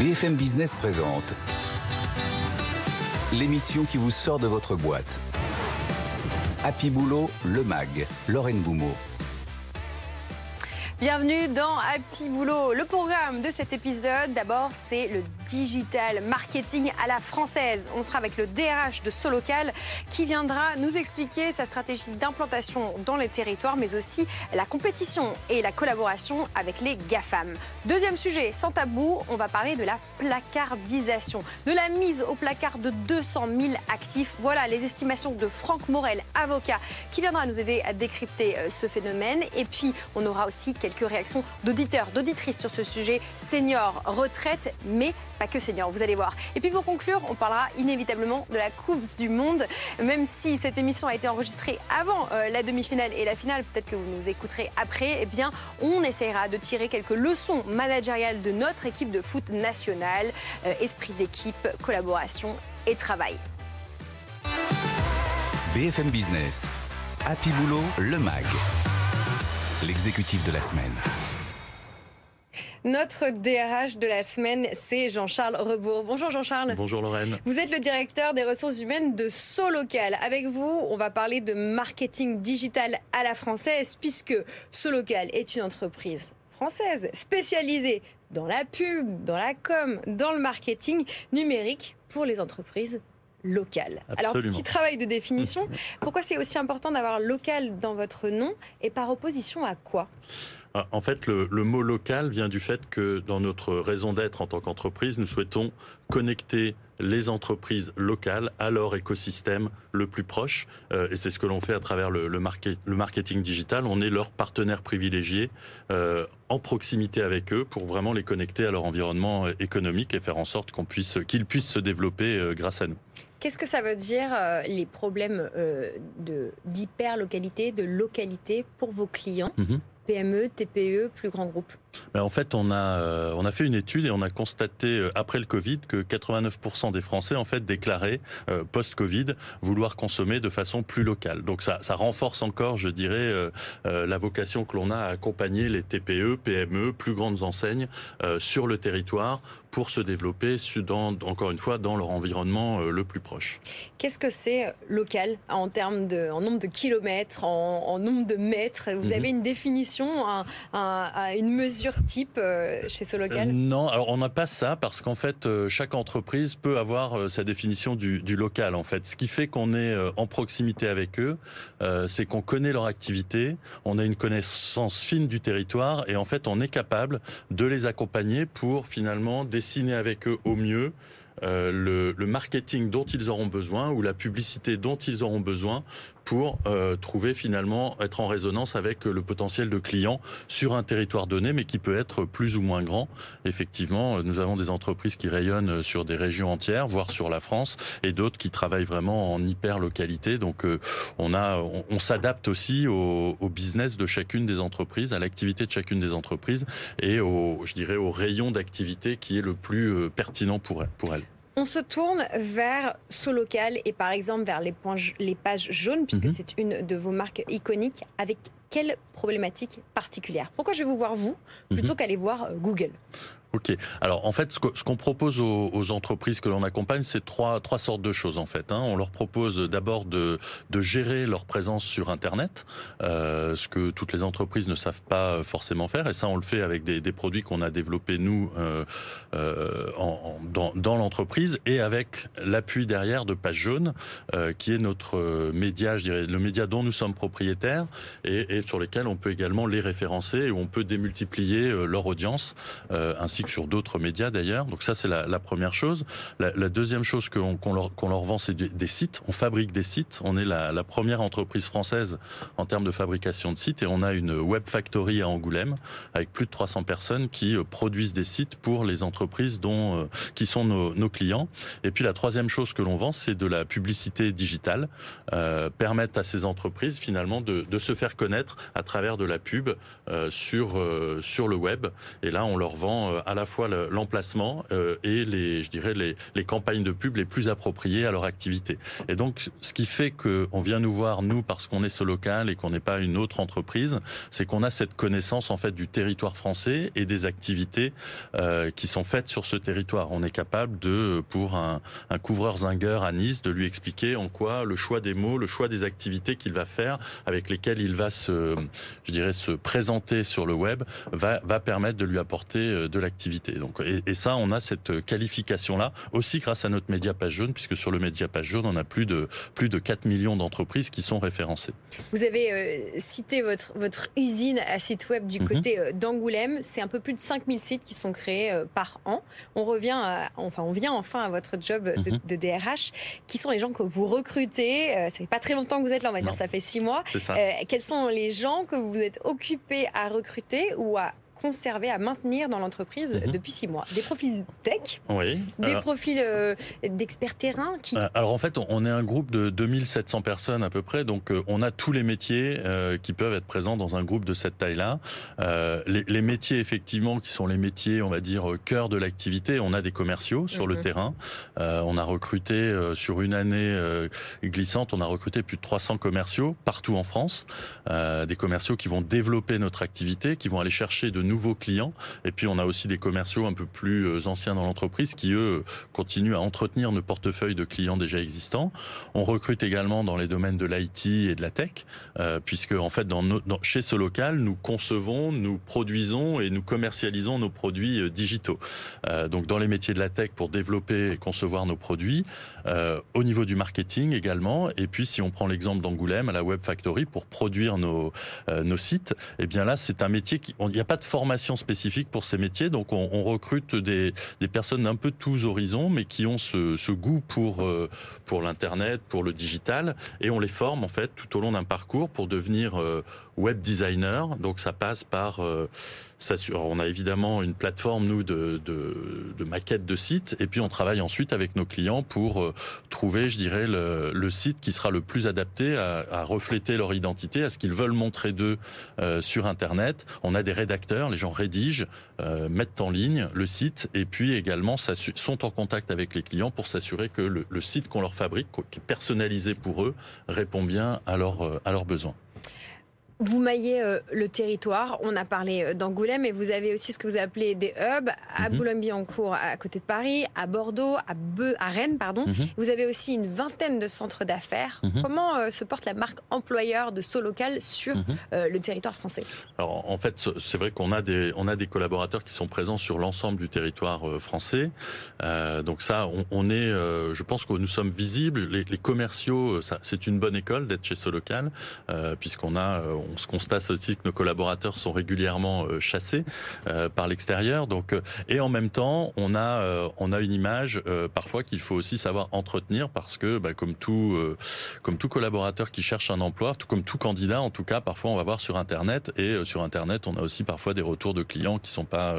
BFM Business présente l'émission qui vous sort de votre boîte. Happy Boulot, le MAG, Lorraine Boumeau. Bienvenue dans Happy Boulot. Le programme de cet épisode, d'abord, c'est le digital marketing à la française. On sera avec le DRH de Solocal qui viendra nous expliquer sa stratégie d'implantation dans les territoires, mais aussi la compétition et la collaboration avec les GAFAM. Deuxième sujet, sans tabou, on va parler de la placardisation, de la mise au placard de 200 000 actifs. Voilà les estimations de Franck Morel, avocat, qui viendra nous aider à décrypter euh, ce phénomène. Et puis, on aura aussi quelques réactions d'auditeurs, d'auditrices sur ce sujet, senior, retraite, mais pas que senior, vous allez voir. Et puis pour conclure, on parlera inévitablement de la Coupe du Monde. Même si cette émission a été enregistrée avant euh, la demi-finale et la finale, peut-être que vous nous écouterez après, eh bien, on essaiera de tirer quelques leçons managériales de notre équipe de foot nationale. Euh, esprit d'équipe, collaboration et travail. BFM Business. Happy Boulot, le MAG. L'exécutif de la semaine. Notre DRH de la semaine, c'est Jean-Charles Rebourg. Bonjour Jean-Charles. Bonjour Lorraine. Vous êtes le directeur des ressources humaines de Solocal. Avec vous, on va parler de marketing digital à la française, puisque Solocal est une entreprise française spécialisée dans la pub, dans la com, dans le marketing numérique pour les entreprises locales. Alors, petit travail de définition. Pourquoi c'est aussi important d'avoir local dans votre nom et par opposition à quoi? En fait, le, mot local vient du fait que dans notre raison d'être en tant qu'entreprise, nous souhaitons connecter les entreprises locales à leur écosystème le plus proche. Euh, et c'est ce que l'on fait à travers le, marketing digital. On est leur partenaire privilégié euh, en proximité avec eux pour vraiment les connecter à leur environnement euh, économique et faire en sorte qu'on puisse, qu'ils puissent se développer grâce à nous. Qu'est-ce que ça veut dire les problèmes de d'hyper-localité, de localité pour vos clients? Mm-hmm. PME, TPE, plus grands groupes En fait, on a, euh, on a fait une étude et on a constaté euh, après le Covid que 89% des Français en fait déclaraient euh, post-Covid vouloir consommer de façon plus locale. Donc ça, ça renforce encore, je dirais, la vocation que l'on a à accompagner les TPE, PME, plus grandes enseignes sur le territoire pour se développer, dans, encore une fois, dans leur environnement le plus proche. Qu'est-ce que c'est local en termes de, en nombre de kilomètres, en, nombre de mètres? Vous mhm. avez une définition, une mesure type euh, chez euh, Non, alors on n'a pas ça parce qu'en fait, euh, chaque entreprise peut avoir sa définition du, local. En fait, ce qui fait qu'on est en proximité avec eux, c'est qu'on connaît leur activité, on a une connaissance fine du territoire et en fait, on est capable de les accompagner pour finalement dessiner avec eux au mieux le, marketing dont ils auront besoin ou la publicité dont ils auront besoin pour euh, trouver finalement être en résonance avec le potentiel de clients sur un territoire donné, mais qui peut être plus ou moins grand. Effectivement, nous avons des entreprises qui rayonnent sur des régions entières, voire sur la France, et d'autres qui travaillent vraiment en hyper localité. Donc, euh, on a, on, s'adapte aussi au, au, business de chacune des entreprises, à l'activité de chacune des entreprises et au, je dirais, au rayon d'activité qui est le plus pertinent pour, pour elles. On se tourne vers Solocal et par exemple vers les, les pages jaunes, puisque mhm. c'est une de vos marques iconiques. Avec quelle problématique particulière? Pourquoi je vais vous voir vous plutôt mhm. qu'aller voir euh, Google? Ok. Alors en fait, ce qu'on propose aux, entreprises que l'on accompagne, c'est trois trois sortes de choses en fait. Hein. On leur propose d'abord de, de gérer leur présence sur Internet, euh, ce que toutes les entreprises ne savent pas forcément faire, et ça on le fait avec des, des produits qu'on a développés nous euh, euh, en, dans, dans l'entreprise et avec l'appui derrière de Page Jaune, qui est notre média, je dirais, le média dont nous sommes propriétaires et, et sur lesquels on peut également les référencer et où on peut démultiplier leur audience ainsi sur d'autres médias d'ailleurs. Donc ça, c'est la, première chose. La, deuxième chose qu'on leur, leur, vend, c'est des, sites. On fabrique des sites. On est la, première entreprise française en termes de fabrication de sites et on a une web factory à Angoulême avec plus de 300 personnes qui euh, produisent des sites pour les entreprises dont euh, qui sont nos, clients. Et puis la troisième chose que l'on vend, c'est de la publicité digitale, euh, permettre à ces entreprises finalement de, de, se faire connaître à travers de la pub euh, sur sur le web. Et là, on leur vend à la fois l'emplacement et les, je dirais, les, les campagnes de pub les plus appropriées à leur activité. Et donc, ce qui fait qu'on vient nous voir, nous, parce qu'on est ce local et qu'on n'est pas une autre entreprise, c'est qu'on a cette connaissance, en fait, du territoire français et des activités euh, qui sont faites sur ce territoire. On est capable de, pour un, un couvreur zingueur à Nice, de lui expliquer en quoi le choix des mots, le choix des activités qu'il va faire, avec lesquelles il va se, je dirais, se présenter sur le web, va, va permettre de lui apporter euh, de l'activité. Donc, et, et, ça, on a cette qualification-là aussi grâce à notre média page jaune, puisque sur le média page jaune, on a plus de plus de 4 millions d'entreprises qui sont référencées. Vous avez euh, cité votre votre usine à site web du mhm. côté euh, d'Angoulême. C'est un peu plus de 5000 sites qui sont créés par an. On revient, à, enfin, on vient enfin à votre job de, mhm. de, DRH. Qui sont les gens que vous recrutez Ça fait pas très longtemps que vous êtes là, on va dire, ça fait six mois. quels sont les gens que vous êtes occupés à recruter ou à conserver, à maintenir dans l'entreprise mhm. depuis six mois Des profils tech, oui. des profils euh, d'experts terrain qui... Euh, alors en fait, on est un groupe de 2700 personnes à peu près, donc euh, on a tous les métiers qui peuvent être présents dans un groupe de cette taille-là. Les, les, métiers effectivement qui sont les métiers, on va dire, cœur de l'activité, on a des commerciaux sur le mhm. terrain. on a recruté sur une année glissante, on a recruté plus de 300 commerciaux partout en France, des commerciaux qui vont développer notre activité, qui vont aller chercher de nouveaux clients. Et puis on a aussi des commerciaux un peu plus euh, anciens dans l'entreprise qui, eux, continuent à entretenir nos portefeuilles de clients déjà existants. On recrute également dans les domaines de l'IT et de la tech, euh, puisque en fait, dans, chez ce local, nous concevons, nous produisons et nous commercialisons nos produits euh, digitaux. donc dans les métiers de la tech pour développer et concevoir nos produits, au niveau du marketing également. Et puis si on prend l'exemple d'Angoulême à la Web Factory pour produire nos, nos sites, eh bien là, c'est un métier qui, il n'y a pas de formation spécifique pour ces métiers. Donc on, on recrute des, des, personnes d'un peu tous horizons, mais qui ont ce, ce goût pour, euh, pour l'internet, pour le digital, et on les forme en fait tout au long d'un parcours pour devenir euh, web designer. Donc ça passe par euh, on a évidemment une plateforme nous de, de, de, maquettes de sites et puis on travaille ensuite avec nos clients pour euh, trouver, je dirais, le, le, site qui sera le plus adapté à, à refléter leur identité, à ce qu'ils veulent montrer d'eux euh, sur Internet. On a des rédacteurs, les gens rédigent, euh, mettent en ligne le site et puis également sont en contact avec les clients pour s'assurer que le, le site qu'on leur fabrique, qui est personnalisé pour eux, répond bien à, leur, à leurs besoins. Vous maillez euh, le territoire. On a parlé euh, d'Angoulême, mais vous avez aussi ce que vous appelez des hubs à mhm. Boulogne-Billancourt, à côté de Paris, à Bordeaux, à, à Rennes, pardon. Mhm. Vous avez aussi une vingtaine de centres d'affaires. Mhm. Comment euh, se porte la marque employeur de Solocal sur le territoire français? Alors, en fait, c'est vrai qu'on a des on a des collaborateurs qui sont présents sur l'ensemble du territoire français. donc ça, on, est, je pense que nous sommes visibles. Les, les commerciaux, c'est une bonne école d'être chez Solocal, puisqu'on a on se constate aussi que nos collaborateurs sont régulièrement euh, chassés euh, par l'extérieur. Donc, euh, et en même temps, on a on a une image parfois qu'il faut aussi savoir entretenir parce que, bah, comme tout comme tout collaborateur qui cherche un emploi, tout comme tout candidat, en tout cas, parfois on va voir sur Internet et sur Internet, on a aussi parfois des retours de clients qui sont pas,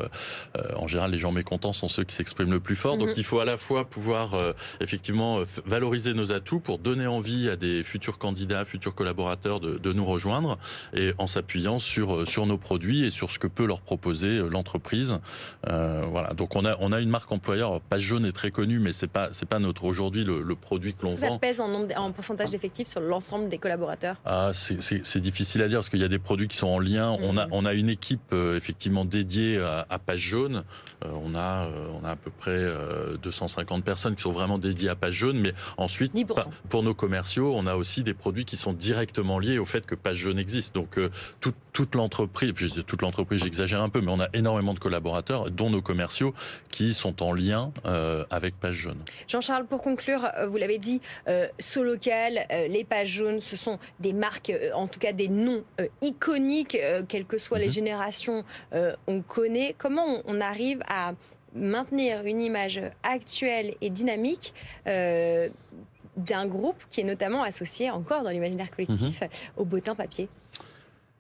en général, les gens mécontents sont ceux qui s'expriment le plus fort. Donc, mhm. il faut à la fois pouvoir effectivement valoriser nos atouts pour donner envie à des futurs candidats, futurs collaborateurs de, de nous rejoindre et en s'appuyant sur euh, sur nos produits et sur ce que peut leur proposer euh, l'entreprise. Euh, voilà. Donc on a on a une marque employeur. Page jaune est très connue, mais c'est pas c'est pas notre aujourd'hui le, le, produit que l'on vend. Ça pèse en, nombre, en pourcentage d'effectifs sur l'ensemble des collaborateurs? Ah, c'est difficile à dire parce qu'il y a des produits qui sont en lien. On a on a une équipe effectivement dédiée à, à Page jaune. on a on a à peu près 250 personnes qui sont vraiment dédiées à Page jaune, mais ensuite pour nos commerciaux, on a aussi des produits qui sont directement liés au fait que Page jaune existe. Donc euh, toute, toute l'entreprise, toute l'entreprise, j'exagère un peu, mais on a énormément de collaborateurs, dont nos commerciaux, qui sont en lien euh, avec Page Jaune. Jean-Charles, pour conclure, euh, vous l'avez dit, Solocal, les Pages Jaunes, ce sont des marques, en tout cas des noms iconiques, quelles que soient les mhm. générations, on connaît. Comment on arrive à maintenir une image actuelle et dynamique d'un groupe qui est notamment associé encore dans l'imaginaire collectif mhm. au bottin papier?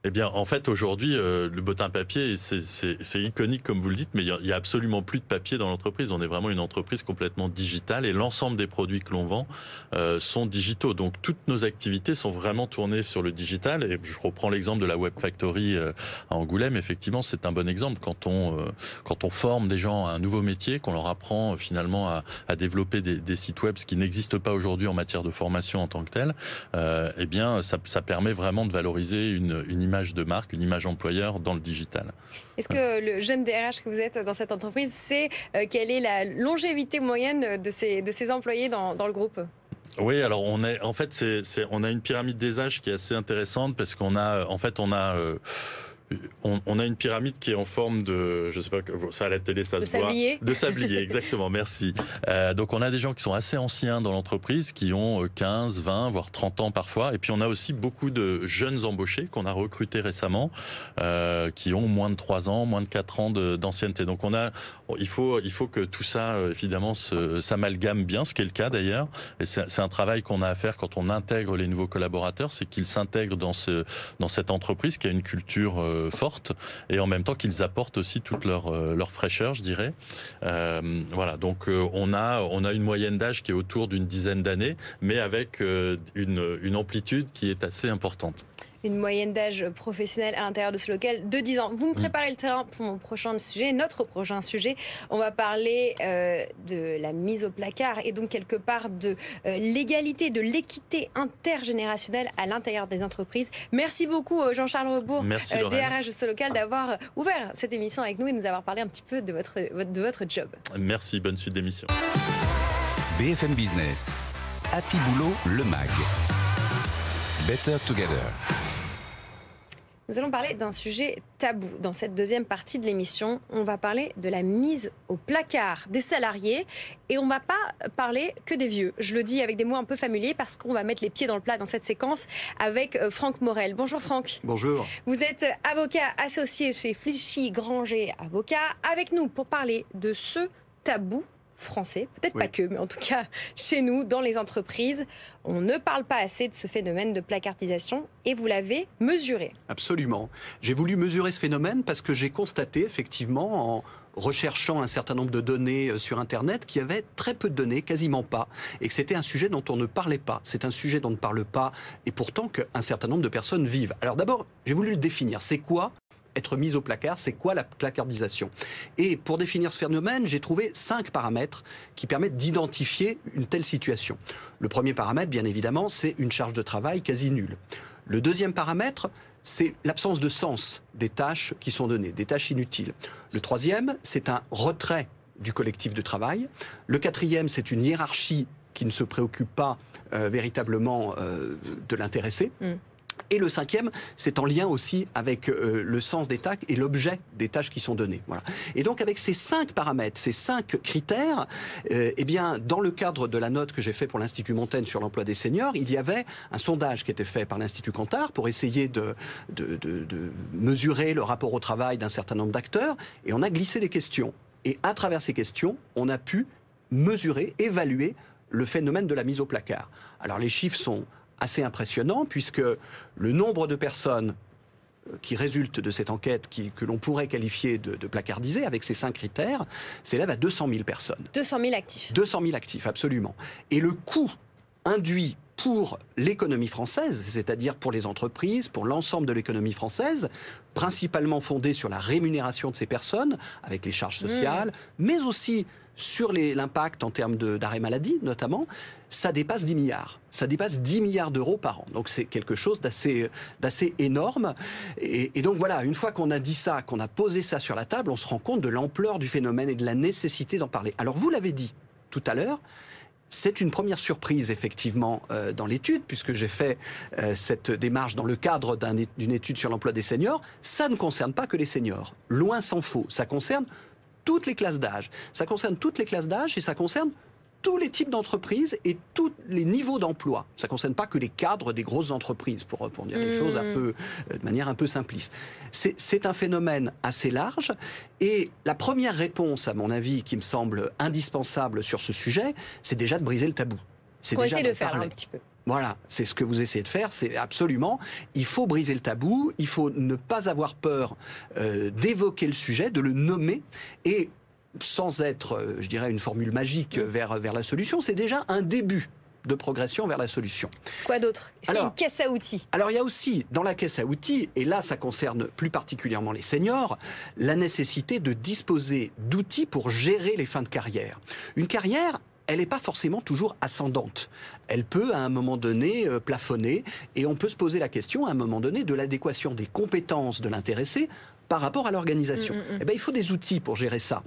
Eh bien, en fait, aujourd'hui, euh, le bottin papier, c'est iconique comme vous le dites, mais il n'y a, absolument plus de papier dans l'entreprise. On est vraiment une entreprise complètement digitale et l'ensemble des produits que l'on vend euh, sont digitaux. Donc, toutes nos activités sont vraiment tournées sur le digital. Et je reprends l'exemple de la Web Factory euh, à Angoulême. Effectivement, c'est un bon exemple. Quand on, quand on forme des gens à un nouveau métier, qu'on leur apprend finalement à, à développer des, des, sites web, ce qui n'existe pas aujourd'hui en matière de formation en tant que tel, eh bien, ça, ça permet vraiment de valoriser une, une image de marque, une image employeur dans le digital. Est-ce que le jeune DRH que vous êtes dans cette entreprise sait euh, quelle est la longévité moyenne de ces, de ces employés dans, dans le groupe? Oui, alors on est en fait c'est, on a une pyramide des âges qui est assez intéressante parce qu'on a en fait on a euh, on, a une pyramide qui est en forme de, je sais pas, ça à la télé, ça de se sablier. voit. De sablier, exactement, merci. Euh, donc on a des gens qui sont assez anciens dans l'entreprise, qui ont 15, euh, 20, voire 30 ans parfois. Et puis on a aussi beaucoup de jeunes embauchés qu'on a recrutés récemment, euh, qui ont moins de 3 ans, moins de 4 ans d'ancienneté. Donc on a, il faut, il faut que tout ça, euh, évidemment, s'amalgame bien, ce qui est le cas d'ailleurs. Et c'est un travail qu'on a à faire quand on intègre les nouveaux collaborateurs, c'est qu'ils s'intègrent dans, ce, dans cette entreprise qui a une culture euh, et en même temps qu'ils apportent aussi toute leur, euh, fraîcheur, je dirais. Euh, voilà, donc on a on a une moyenne d'âge qui est autour d'une dizaine d'années, mais avec une amplitude qui est assez importante une moyenne d'âge professionnel à l'intérieur de ce local de 10 ans. Vous me mm. préparez le terrain pour mon prochain sujet, notre prochain sujet. On va parler euh, de la mise au placard et donc quelque part de euh, l'égalité, de l'équité intergénérationnelle à l'intérieur des entreprises. Merci beaucoup euh, Jean-Charles Rebourg, DRH de ce local, d'avoir ouvert cette émission avec nous et de nous avoir parlé un petit peu de votre, de votre job. Merci, bonne suite d'émission. BFM Business, Happy Boulot, le MAG. Better Together. Nous allons parler d'un sujet tabou. Dans cette deuxième partie de l'émission, on va parler de la mise au placard des salariés et on ne va pas parler que des vieux. Je le dis avec des mots un peu familiers parce qu'on va mettre les pieds dans le plat dans cette séquence avec euh, Franck Morel. Bonjour Franck. Bonjour. Vous êtes avocat associé chez Flichy Granger Avocat avec nous pour parler de ce tabou français, peut-être pas que, mais en tout cas chez nous, dans les entreprises, on ne parle pas assez de ce phénomène de placardisation et vous l'avez mesuré. Absolument. J'ai voulu mesurer ce phénomène parce que j'ai constaté effectivement en recherchant un certain nombre de données euh, sur Internet qu'il y avait très peu de données, quasiment pas, et que c'était un sujet dont on ne parlait pas. C'est un sujet dont on ne parle pas, et pourtant qu'un certain nombre de personnes vivent. Alors d'abord, j'ai voulu le définir. C'est quoi être mise au placard, c'est quoi la placardisation? Et pour définir ce phénomène, j'ai trouvé cinq paramètres qui permettent d'identifier une telle situation. Le premier paramètre, bien évidemment, c'est une charge de travail quasi nulle. Le deuxième paramètre, c'est l'absence de sens des tâches qui sont données, des tâches inutiles. Le troisième, c'est un retrait du collectif de travail. Le quatrième, c'est une hiérarchie qui ne se préoccupe pas euh, véritablement euh, de l'intéressé. Mm. Et le cinquième, c'est en lien aussi avec euh, le sens des tâches et l'objet des tâches qui sont données. Voilà. Et donc avec ces cinq paramètres, ces cinq critères, euh, eh bien, dans le cadre de la note que j'ai fait pour l'Institut Montaigne sur l'emploi des seniors, il y avait un sondage qui était fait par l'Institut Cantar pour essayer de, de, de, de mesurer le rapport au travail d'un certain nombre d'acteurs, et on a glissé des questions. Et à travers ces questions, on a pu mesurer, évaluer le phénomène de la mise au placard. Alors les chiffres sont assez impressionnant puisque le nombre de personnes euh, qui résultent de cette enquête qui, que l'on pourrait qualifier de, de placardisée avec ces cinq critères s'élève à 200 000 personnes. 200 000 actifs. 200 000 actifs, absolument. Et le coût induit pour l'économie française, c'est-à-dire pour les entreprises, pour l'ensemble de l'économie française, principalement fondée sur la rémunération de ces personnes, avec les charges sociales, mmh. mais aussi sur l'impact en termes d'arrêt maladie notamment, ça dépasse 10 milliards. Ça dépasse 10 milliards d'euros par an. Donc c'est quelque chose d'assez énorme. Et, et, donc voilà, une fois qu'on a dit ça, qu'on a posé ça sur la table, on se rend compte de l'ampleur du phénomène et de la nécessité d'en parler. Alors vous l'avez dit tout à l'heure, c'est une première surprise effectivement euh, dans l'étude, puisque j'ai fait euh, cette démarche dans le cadre d'une étude sur l'emploi des seniors. Ça ne concerne pas que les seniors, loin s'en faut. Ça concerne toutes les classes d'âge. Ça concerne toutes les classes d'âge et ça concerne tous les types d'entreprises et tous les niveaux d'emploi. Ça ne concerne pas que les cadres des grosses entreprises, pour, pour dire les choses un mmh. peu, euh, de manière un peu simpliste. C'est un phénomène assez large et la première réponse, à mon avis, qui me semble indispensable sur ce sujet, c'est déjà de briser le tabou. C'est déjà de faire un petit peu. Voilà, c'est ce que vous essayez de faire, c'est absolument, il faut briser le tabou, il faut ne pas avoir peur euh, d'évoquer le sujet, de le nommer, et sans être, euh, je dirais, une formule magique vers, vers la solution, c'est déjà un début de progression vers la solution. Quoi d'autre? A une caisse à outils? Alors il y a aussi dans la caisse à outils, et là ça concerne plus particulièrement les seniors, la nécessité de disposer d'outils pour gérer les fins de carrière. Une carrière, elle n'est pas forcément toujours ascendante. Elle peut à un moment donné euh, plafonner et on peut se poser la question à un moment donné de l'adéquation des compétences de l'intéressé par rapport à l'organisation. Mm, mm, mm. Eh bien, il faut des outils pour gérer ça.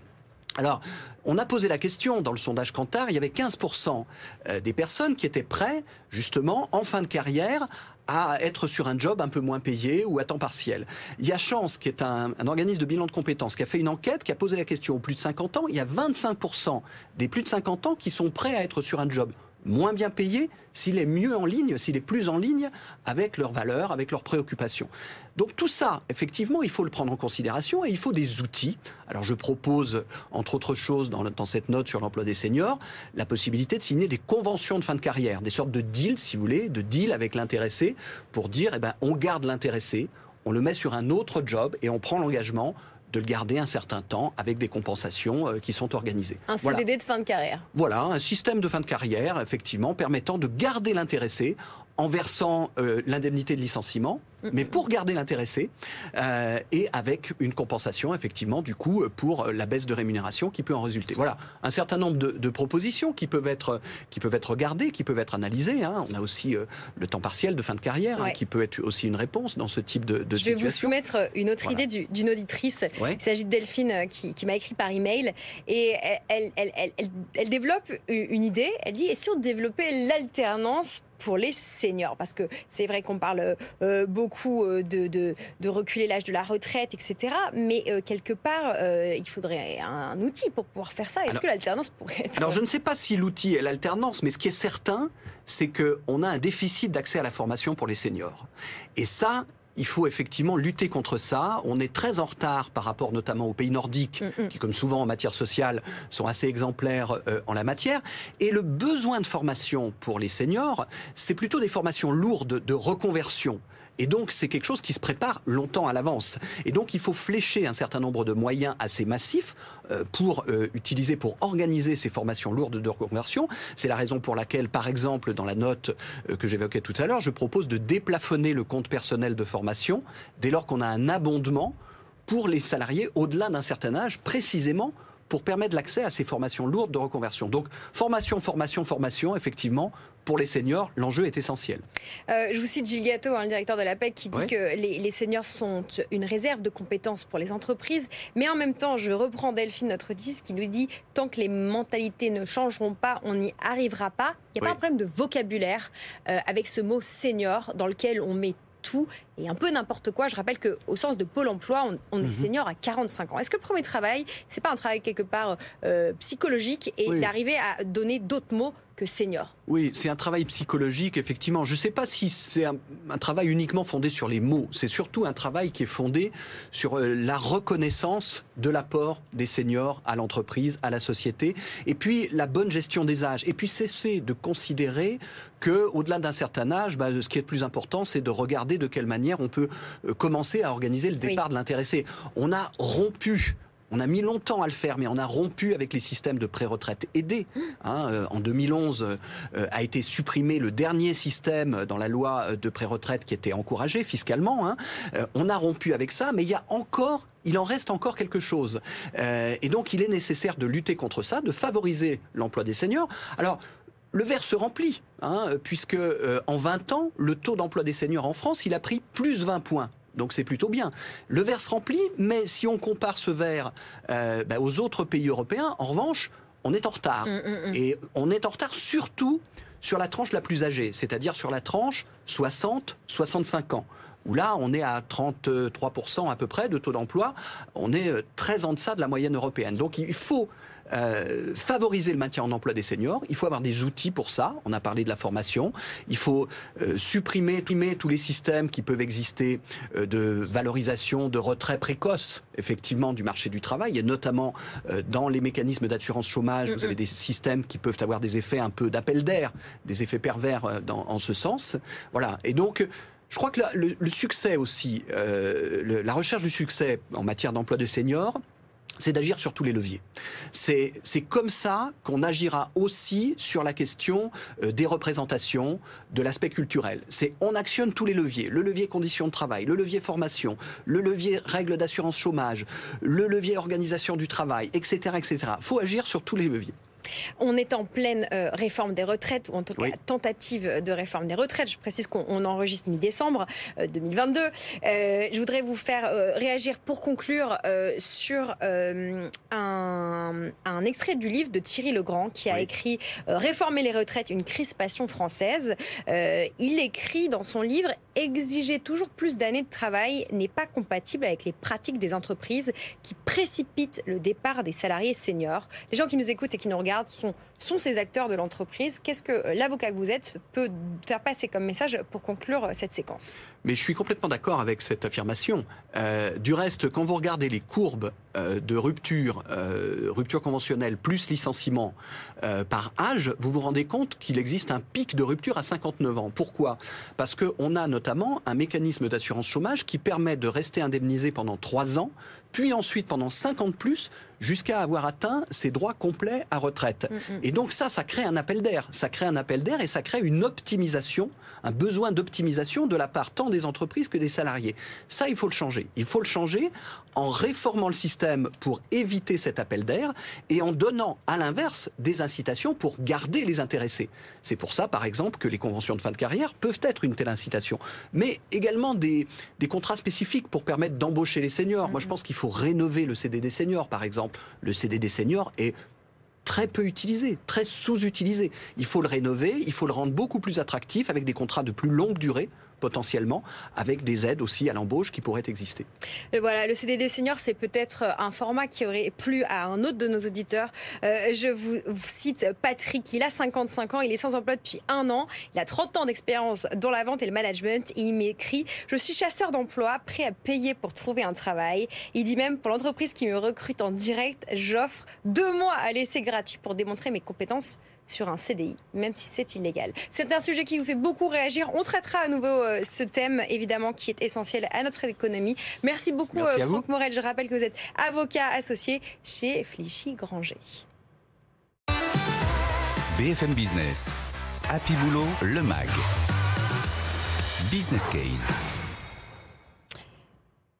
Alors, on a posé la question dans le sondage Kantar, il y avait 15% euh, des personnes qui étaient prêts, justement, en fin de carrière, à être sur un job un peu moins payé ou à temps partiel. Il y a Chance, qui est un, organisme de bilan de compétences, qui a fait une enquête, qui a posé la question aux plus de 50 ans. Il y a 25% des plus de 50 ans qui sont prêts à être sur un job moins bien payé s'il est mieux en ligne, s'il est plus en ligne avec leurs valeurs, avec leurs préoccupations. Donc tout ça, effectivement, il faut le prendre en considération et il faut des outils. Alors je propose, entre autres choses, dans, cette note sur l'emploi des seniors, la possibilité de signer des conventions de fin de carrière, des sortes de deals, si vous voulez, de deals avec l'intéressé pour dire, eh ben, on garde l'intéressé, on le met sur un autre job et on prend l'engagement de le garder un certain temps avec des compensations euh, qui sont organisées. Un CDD de fin de carrière. Voilà, un système de fin de carrière, effectivement, permettant de garder l'intéressé en versant euh, l'indemnité de licenciement, mais pour garder l'intéressé euh, et avec une compensation effectivement du coup pour la baisse de rémunération qui peut en résulter. Voilà un certain nombre de, propositions qui peuvent être qui peuvent être regardées, qui peuvent être analysées. Hein. On a aussi euh, le temps partiel de fin de carrière hein, qui peut être aussi une réponse dans ce type de, de Je vais vous soumettre une autre idée d'une auditrice. Il s'agit de Delphine qui, qui m'a écrit par email et elle, elle, elle, elle, développe une idée. Elle dit et si on développait l'alternance pour les seniors Parce que c'est vrai qu'on parle euh, beaucoup euh, de, de, reculer l'âge de la retraite, etc. Mais euh, quelque part, il faudrait un, outil pour pouvoir faire ça. Est-ce que l'alternance pourrait être... Alors je ne sais pas si l'outil est l'alternance, mais ce qui est certain, c'est qu'on a un déficit d'accès à la formation pour les seniors. Et ça, il faut effectivement lutter contre ça. On est très en retard par rapport notamment aux pays nordiques, mm, mm. qui, comme souvent en matière sociale, sont assez exemplaires euh, en la matière. Et le besoin de formation pour les seniors, c'est plutôt des formations lourdes de reconversion. Et donc, c'est quelque chose qui se prépare longtemps à l'avance. Et donc, il faut flécher un certain nombre de moyens assez massifs euh, pour euh, utiliser, pour organiser ces formations lourdes de reconversion. C'est la raison pour laquelle, par exemple, dans la note euh, que j'évoquais tout à l'heure, je propose de déplafonner le compte personnel de formation dès lors qu'on a un abondement pour les salariés au-delà d'un certain âge, précisément pour permettre l'accès à ces formations lourdes de reconversion. Donc, formation, formation, formation, effectivement, pour les seniors, l'enjeu est essentiel. Euh, je vous cite Gilles Gatto, hein, le directeur de la PEC, qui dit que les, seniors sont une réserve de compétences pour les entreprises. Mais en même temps, je reprends Delphine, notre 10, qui nous dit tant que les mentalités ne changeront pas, on n'y arrivera pas. Il n'y a pas un problème de vocabulaire euh, avec ce mot senior dans lequel on met tout et un peu n'importe quoi. Je rappelle qu'au sens de Pôle emploi, on, est mhm. senior à 45 ans. Est-ce que le premier travail, c'est pas un travail quelque part euh, psychologique et d'arriver à donner d'autres mots que senior Oui, c'est un travail psychologique, effectivement. Je ne sais pas si c'est un, travail uniquement fondé sur les mots. C'est surtout un travail qui est fondé sur euh, la reconnaissance de l'apport des seniors à l'entreprise, à la société, et puis la bonne gestion des âges. Et puis cesser de considérer que, au-delà d'un certain âge, bah, ce qui est le plus important, c'est de regarder de quelle manière on peut euh, commencer à organiser le départ de l'intéressé. On a rompu on a mis longtemps à le faire, mais on a rompu avec les systèmes de pré-retraite aidés. Hein, euh, en 2011 euh, a été supprimé le dernier système dans la loi de pré-retraite qui était encouragé fiscalement. Hein. on a rompu avec ça, mais il y a encore il en reste encore quelque chose. et donc, il est nécessaire de lutter contre ça, de favoriser l'emploi des seniors. Alors, le verre se remplit, hein, puisque euh, en 20 ans, le taux d'emploi des seniors en France, il a pris plus 20 points. Donc c'est plutôt bien. Le verre se remplit, mais si on compare ce verre euh, bah, aux autres pays européens, en revanche, on est en retard. Mm, mm, mm. Et on est en retard surtout sur la tranche la plus âgée, c'est-à-dire sur la tranche 60-65 ans. Où là, on est à 33% à peu près de taux d'emploi. On est euh, très en deçà de la moyenne européenne. Donc il faut euh, favoriser le maintien en emploi des seniors. Il faut avoir des outils pour ça. On a parlé de la formation. Il faut euh, supprimer, supprimer, tous les systèmes qui peuvent exister euh, de valorisation de retrait précoce, effectivement, du marché du travail, et notamment dans les mécanismes d'assurance chômage. Vous avez des systèmes qui peuvent avoir des effets un peu d'appel d'air, des effets pervers dans, en ce sens. Voilà. Et donc, je crois que le, succès aussi, la recherche du succès en matière d'emploi de seniors, c'est d'agir sur tous les leviers. C'est comme ça qu'on agira aussi sur la question euh, des représentations, de l'aspect culturel. C'est on actionne tous les leviers. Le levier conditions de travail, le levier formation, le levier règles d'assurance chômage, le levier organisation du travail, etc. etc. Faut agir sur tous les leviers. On est en pleine euh, réforme des retraites, ou en tout cas tentative de réforme des retraites. Je précise qu'on enregistre mi-décembre 2022. Euh, euh, je voudrais vous faire réagir pour conclure sur un, extrait du livre de Thierry Legrand qui a écrit Réformer les retraites, une crispation française. il écrit dans son livre Exiger toujours plus d'années de travail n'est pas compatible avec les pratiques des entreprises qui précipitent le départ des salariés seniors. Les gens qui nous écoutent et qui nous regardent sont, sont ces acteurs de l'entreprise. Qu'est-ce que euh, l'avocat que vous êtes peut faire passer comme message pour conclure euh, cette séquence? Mais je suis complètement d'accord avec cette affirmation. Euh, du reste, quand vous regardez les courbes de rupture, rupture conventionnelle plus licenciement par âge, vous vous rendez compte qu'il existe un pic de rupture à 59 ans. Pourquoi? Parce qu'on a notamment un mécanisme d'assurance chômage qui permet de rester indemnisé pendant 3 ans puis ensuite pendant 50 plus jusqu'à avoir atteint ses droits complets à retraite. Mm, mm. Et donc ça, ça crée un appel d'air. Ça crée un appel d'air et ça crée une optimisation, un besoin d'optimisation de la part tant des entreprises que des salariés. Ça, il faut le changer. Il faut le changer en réformant le système pour éviter cet appel d'air et en donnant à l'inverse des incitations pour garder les intéressés. C'est pour ça, par exemple, que les conventions de fin de carrière peuvent être une telle incitation. Mais également des, des contrats spécifiques pour permettre d'embaucher les seniors. Moi, je pense qu'il faut rénover le CDD senior, par exemple. Le CDD senior est très peu utilisé, très sous-utilisé. Il faut le rénover, il faut le rendre beaucoup plus attractif avec des contrats de plus longue durée potentiellement, avec des aides aussi à l'embauche qui pourraient exister. voilà, le CDD senior, c'est peut-être un format qui aurait plu à un autre de nos auditeurs. Euh, je vous, cite Patrick, il a 55 ans, il est sans emploi depuis un an, il a 30 ans d'expérience dans la vente et le management, et il m'écrit « Je suis chasseur d'emploi, prêt à payer pour trouver un travail. » Il dit même « Pour l'entreprise qui me recrute en direct, j'offre deux mois à laisser gratuit pour démontrer mes compétences sur un CDI, même si c'est illégal. C'est un sujet qui vous fait beaucoup réagir. On traitera à nouveau euh, ce thème, évidemment, qui est essentiel à notre économie. Merci beaucoup, euh, Franck Morel. Je rappelle que vous êtes avocat associé chez Flichy Granger. BFM Business. Happy Boulot, le MAG. Business Case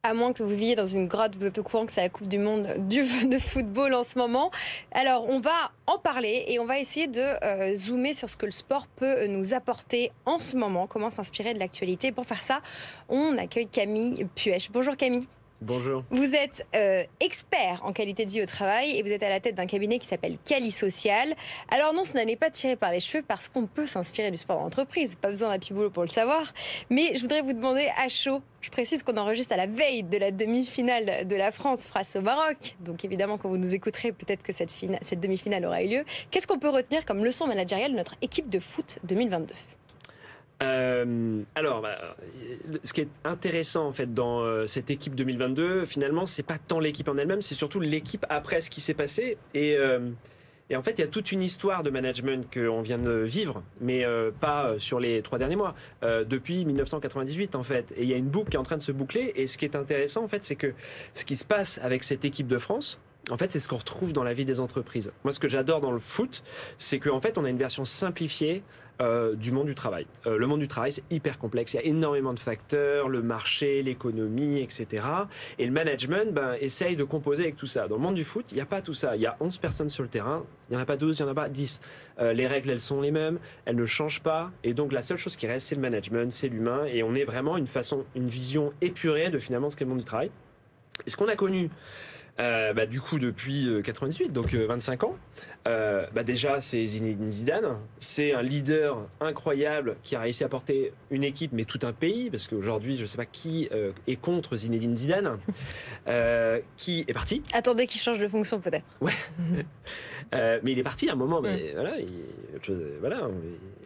à moins que vous viviez dans une grotte, vous êtes au courant que c'est la Coupe du Monde de football en ce moment. Alors, on va en parler et on va essayer de euh, zoomer sur ce que le sport peut nous apporter en ce moment, comment s'inspirer de l'actualité. Pour faire ça, on accueille Camille Puech. Bonjour Camille. Bonjour. Vous êtes euh, expert en qualité de vie au travail et vous êtes à la tête d'un cabinet qui s'appelle Cali Social. Alors non, ce n'est pas tiré par les cheveux parce qu'on peut s'inspirer du sport d'entreprise. Pas besoin d'un petit boulot pour le savoir. Mais je voudrais vous demander à chaud, je précise qu'on enregistre à la veille de la demi-finale de la France face au Maroc. Donc évidemment, quand vous nous écouterez, peut-être que cette, cette demi-finale aura eu lieu. Qu'est-ce qu'on peut retenir comme leçon managériale de notre équipe de foot 2022 euh, alors, bah, ce qui est intéressant en fait dans euh, cette équipe 2022, finalement, c'est pas tant l'équipe en elle-même, c'est surtout l'équipe après ce qui s'est passé. Et, euh, et, en fait, il y a toute une histoire de management qu'on vient de vivre, mais pas sur les trois derniers mois, depuis 1998 en fait. Et il y a une boucle qui est en train de se boucler. Et ce qui est intéressant en fait, c'est que ce qui se passe avec cette équipe de France, en fait, c'est ce qu'on retrouve dans la vie des entreprises. Moi, ce que j'adore dans le foot, c'est qu'en fait, on a une version simplifiée euh, du monde du travail. Euh, le monde du travail, c'est hyper complexe. Il y a énormément de facteurs, le marché, l'économie, etc. Et le management ben, essaye de composer avec tout ça. Dans le monde du foot, il n'y a pas tout ça. Il y a 11 personnes sur le terrain. Il n'y en a pas 12, il n'y en a pas 10. Euh, les règles, elles sont les mêmes. Elles ne changent pas. Et donc, la seule chose qui reste, c'est le management, c'est l'humain. Et on est vraiment une façon, une vision épurée de finalement ce qu'est le monde du travail. Et ce qu'on a connu Euh, bah, du coup, depuis 98, donc 25 ans. bah, déjà, c'est Zinedine Zidane. C'est un leader incroyable qui a réussi à porter une équipe, mais tout un pays, parce qu'aujourd'hui, je ne sais pas qui est contre Zinedine Zidane, qui est parti. Attendez qu'il change de fonction, peut-être. Ouais. mais il est parti à un moment, mais voilà, voilà,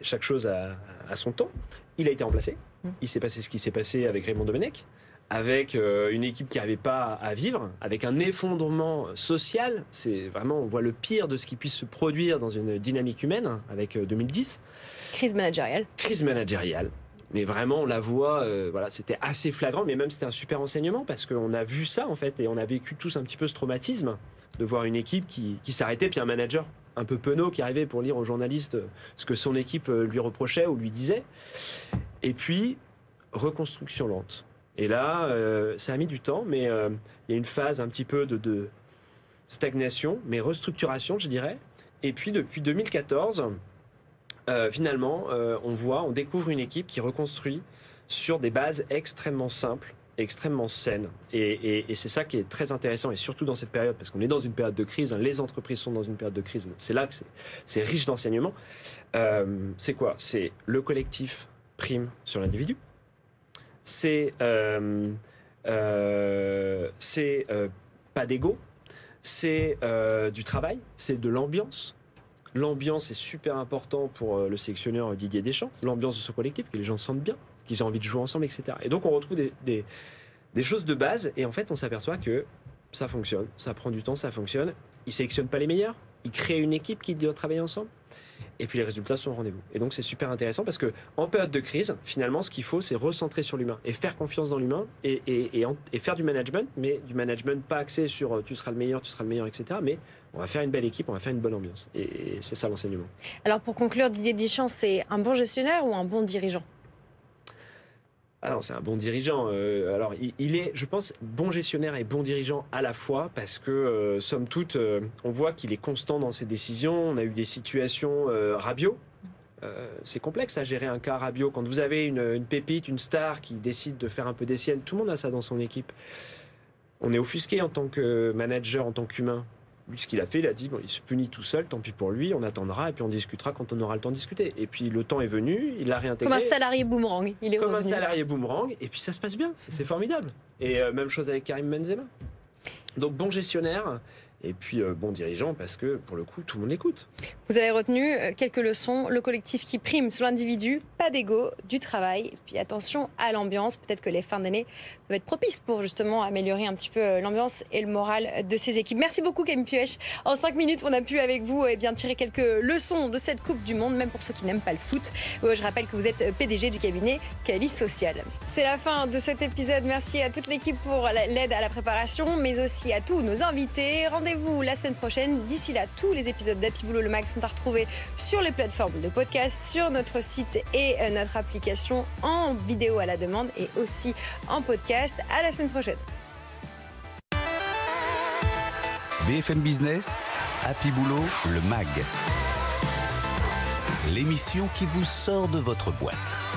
chaque chose a, a, son temps. Il a été remplacé. Il s'est passé ce qui s'est passé avec Raymond Domenech avec euh, une équipe qui n'arrivait pas à vivre, avec un effondrement social. C'est vraiment, on voit le pire de ce qui puisse se produire dans une dynamique humaine avec 2010. Euh, Crise managériale. Crise managériale. Mais vraiment, on la voit, euh, voilà, c'était assez flagrant, mais même c'était un super enseignement parce qu'on a vu ça en fait et on a vécu tous un petit peu ce traumatisme de voir une équipe qui, qui s'arrêtait, puis un manager un peu penaud qui arrivait pour lire aux journalistes ce que son équipe lui reprochait ou lui disait. Et puis, reconstruction lente et là, euh, ça a mis du temps, mais euh, il y a une phase un petit peu de, stagnation, mais restructuration, je dirais. Et puis depuis 2014, euh, finalement, on voit, on découvre une équipe qui reconstruit sur des bases extrêmement simples, extrêmement saines. Et, c'est ça qui est très intéressant, et surtout dans cette période, parce qu'on est dans une période de crise, hein, les entreprises sont dans une période de crise, c'est là que c'est riche d'enseignements. c'est quoi? C'est le collectif prime sur l'individu c'est euh, euh, euh, pas d'ego, c'est du travail, c'est de l'ambiance. L'ambiance est super important pour le sélectionneur Didier Deschamps, l'ambiance de ce collectif, que les gens se sentent bien, qu'ils ont envie de jouer ensemble, etc. Et donc on retrouve des, des, choses de base et en fait on s'aperçoit que ça fonctionne, ça prend du temps, ça fonctionne. Ils sélectionnent pas les meilleurs, ils créent une équipe qui doit travailler ensemble et puis les résultats sont au rendez-vous. Et donc c'est super intéressant parce que en période de crise, finalement, ce qu'il faut, c'est recentrer sur l'humain et faire confiance dans l'humain et, faire du management, mais du management pas axé sur euh, tu seras le meilleur, tu seras le meilleur, etc. Mais on va faire une belle équipe, on va faire une bonne ambiance. Et c'est ça l'enseignement. Alors pour conclure, Didier Deschamps, c'est un bon gestionnaire ou un bon dirigeant? Alors c'est un bon dirigeant. Euh, alors il, est, je pense, bon gestionnaire et bon dirigeant à la fois parce que euh, somme toute, euh, on voit qu'il est constant dans ses décisions. On a eu des situations Rabiot. c'est complexe à gérer un cas Rabiot quand vous avez une, pépite, une star qui décide de faire un peu des siennes. Tout le monde a ça dans son équipe. On est offusqué en tant que manager, en tant qu'humain ce qu'il a fait, il a dit bon, il se punit tout seul, tant pis pour lui, on attendra et puis on discutera quand on aura le temps de discuter. Et puis le temps est venu, il l'a réintégré. Comme un salarié boomerang, il est Comme un salarié boomerang, et puis ça se passe bien, c'est formidable. Et euh, même chose avec Karim Benzema. Donc bon gestionnaire, et puis euh, bon dirigeant parce que pour le coup tout le monde écoute. Vous avez retenu euh, quelques leçons, le collectif qui prime sur l'individu, pas d'ego, du travail, puis attention à l'ambiance, peut-être que les fins d'année peuvent être propices pour justement améliorer un petit peu euh, l'ambiance et le moral de ces équipes. Merci beaucoup Camille Puech. En cinq minutes, on a pu avec vous eh bien tirer quelques leçons de cette Coupe du Monde, même pour ceux qui n'aiment pas le foot. Je rappelle que vous êtes PDG du cabinet Cali Social. C'est la fin de cet épisode. Merci à toute l'équipe pour l'aide à la préparation, mais aussi à tous nos invités. Rendez vous la semaine prochaine. D'ici là, tous les épisodes d'Happy Boulot le Mag sont à retrouver sur les plateformes de podcast, sur notre site et euh, notre application en vidéo à la demande et aussi en podcast. À la semaine prochaine. BFM Business, Happy Boulot, le MAG. L'émission qui vous sort de votre boîte.